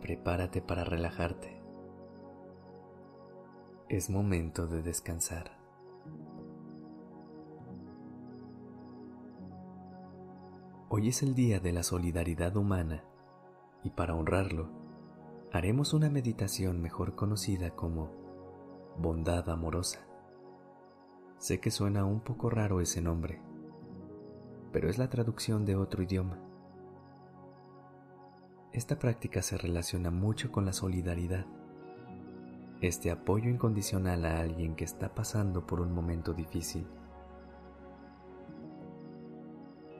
Prepárate para relajarte. Es momento de descansar. Hoy es el día de la solidaridad humana y para honrarlo, haremos una meditación mejor conocida como bondad amorosa. Sé que suena un poco raro ese nombre pero es la traducción de otro idioma. Esta práctica se relaciona mucho con la solidaridad, este apoyo incondicional a alguien que está pasando por un momento difícil.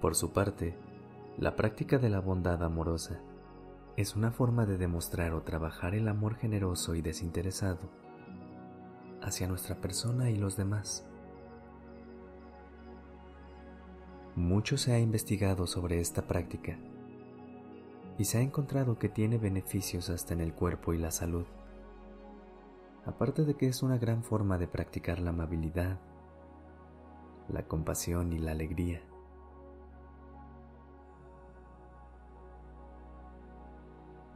Por su parte, la práctica de la bondad amorosa es una forma de demostrar o trabajar el amor generoso y desinteresado hacia nuestra persona y los demás. Mucho se ha investigado sobre esta práctica y se ha encontrado que tiene beneficios hasta en el cuerpo y la salud. Aparte de que es una gran forma de practicar la amabilidad, la compasión y la alegría.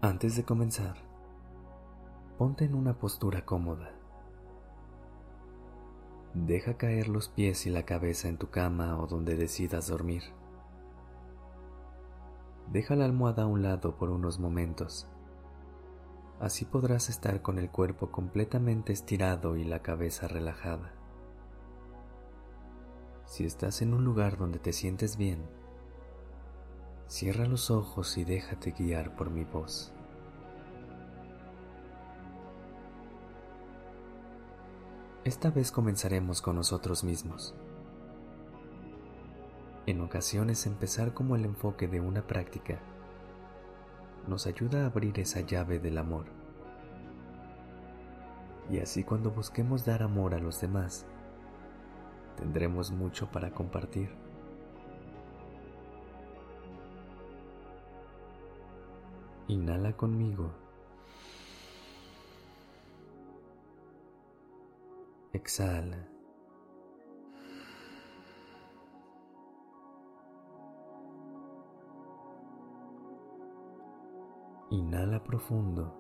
Antes de comenzar, ponte en una postura cómoda. Deja caer los pies y la cabeza en tu cama o donde decidas dormir. Deja la almohada a un lado por unos momentos. Así podrás estar con el cuerpo completamente estirado y la cabeza relajada. Si estás en un lugar donde te sientes bien, cierra los ojos y déjate guiar por mi voz. Esta vez comenzaremos con nosotros mismos. En ocasiones empezar como el enfoque de una práctica nos ayuda a abrir esa llave del amor. Y así cuando busquemos dar amor a los demás, tendremos mucho para compartir. Inhala conmigo Exhala. Inhala profundo.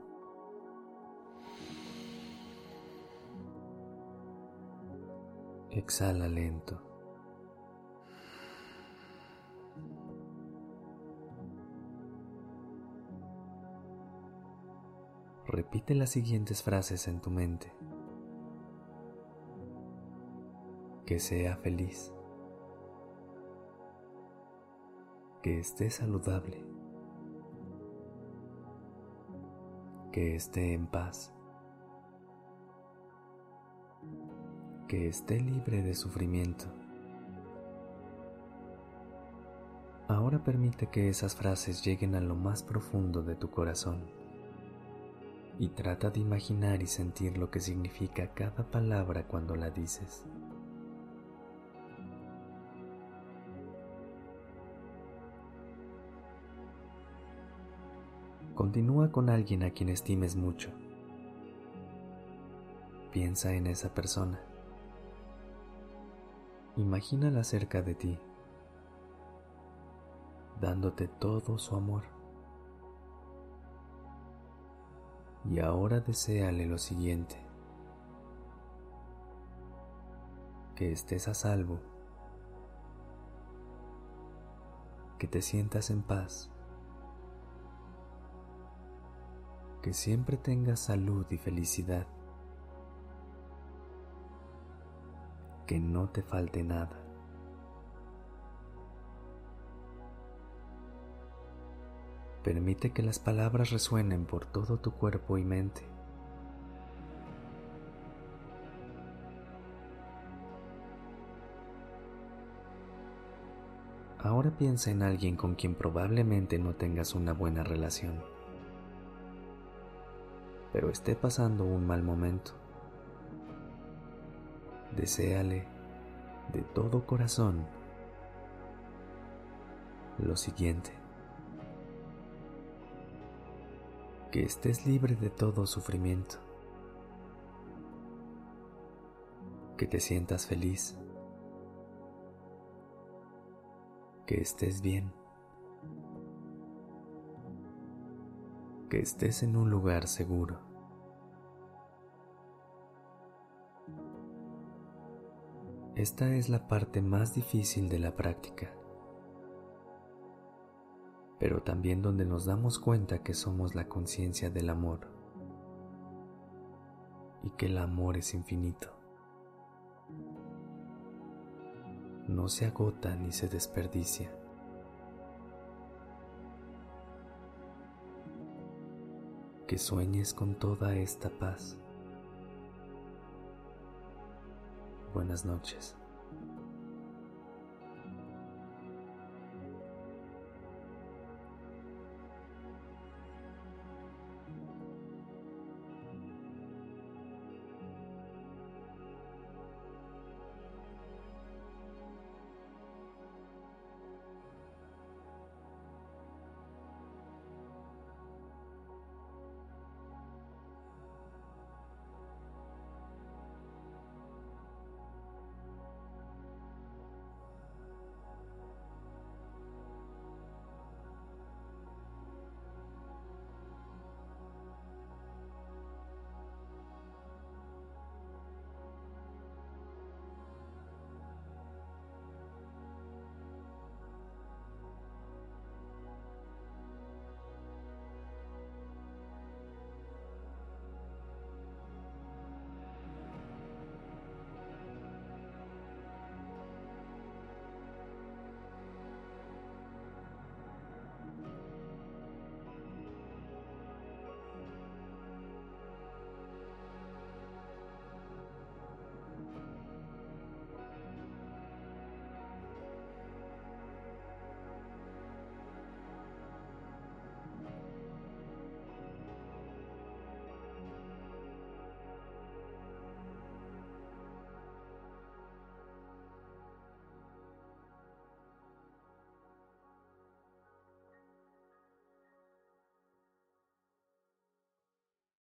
Exhala lento. Repite las siguientes frases en tu mente. que sea feliz, que esté saludable, que esté en paz, que esté libre de sufrimiento. Ahora permite que esas frases lleguen a lo más profundo de tu corazón y trata de imaginar y sentir lo que significa cada palabra cuando la dices. Continúa con alguien a quien estimes mucho. Piensa en esa persona. Imagínala cerca de ti, dándote todo su amor. Y ahora deséale lo siguiente, que estés a salvo, que te sientas en paz que siempre tengas salud y felicidad, que no te falte nada. Permite que las palabras resuenen por todo tu cuerpo y mente. Ahora piensa en alguien con quien probablemente no tengas una buena relación pero esté pasando un mal momento. Deséale de todo corazón lo siguiente. Que estés libre de todo sufrimiento. Que te sientas feliz. Que estés bien. Que estés en un lugar seguro. Esta es la parte más difícil de la práctica, pero también donde nos damos cuenta que somos la conciencia del amor y que el amor es infinito. No se agota ni se desperdicia. Que sueñes con toda esta paz. Buenas noches.